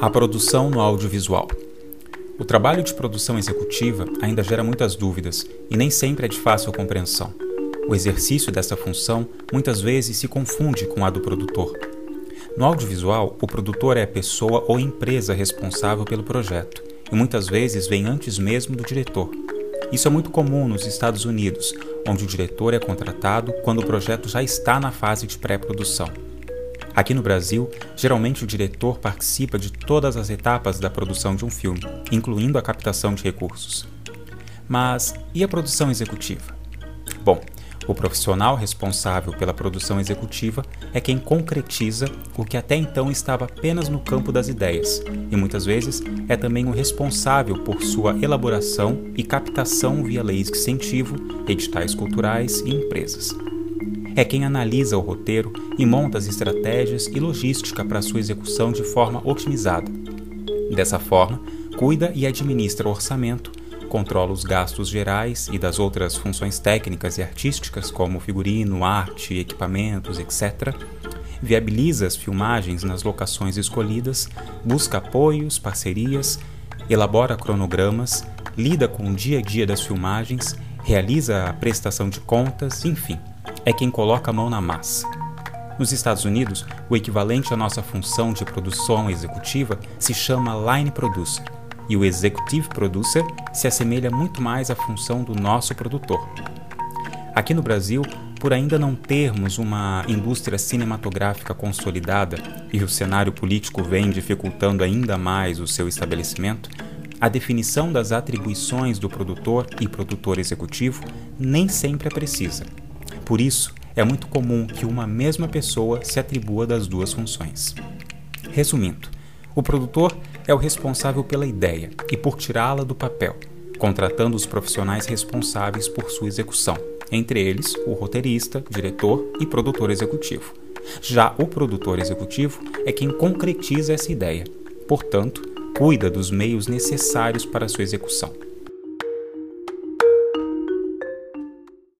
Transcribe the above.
A produção no audiovisual. O trabalho de produção executiva ainda gera muitas dúvidas e nem sempre é de fácil compreensão. O exercício dessa função muitas vezes se confunde com a do produtor. No audiovisual, o produtor é a pessoa ou empresa responsável pelo projeto e muitas vezes vem antes mesmo do diretor. Isso é muito comum nos Estados Unidos, onde o diretor é contratado quando o projeto já está na fase de pré-produção. Aqui no Brasil, geralmente o diretor participa de todas as etapas da produção de um filme, incluindo a captação de recursos. Mas e a produção executiva? Bom, o profissional responsável pela produção executiva é quem concretiza o que até então estava apenas no campo das ideias, e muitas vezes é também o responsável por sua elaboração e captação via leis de incentivo, editais culturais e empresas é quem analisa o roteiro e monta as estratégias e logística para sua execução de forma otimizada. Dessa forma, cuida e administra o orçamento, controla os gastos gerais e das outras funções técnicas e artísticas, como figurino, arte, equipamentos, etc. Viabiliza as filmagens nas locações escolhidas, busca apoios, parcerias, elabora cronogramas, lida com o dia a dia das filmagens, realiza a prestação de contas, enfim é quem coloca a mão na massa. Nos Estados Unidos, o equivalente à nossa função de produção executiva se chama line producer, e o executive producer se assemelha muito mais à função do nosso produtor. Aqui no Brasil, por ainda não termos uma indústria cinematográfica consolidada e o cenário político vem dificultando ainda mais o seu estabelecimento, a definição das atribuições do produtor e produtor executivo nem sempre é precisa. Por isso, é muito comum que uma mesma pessoa se atribua das duas funções. Resumindo, o produtor é o responsável pela ideia e por tirá-la do papel, contratando os profissionais responsáveis por sua execução, entre eles o roteirista, diretor e produtor executivo. Já o produtor executivo é quem concretiza essa ideia, portanto, cuida dos meios necessários para sua execução.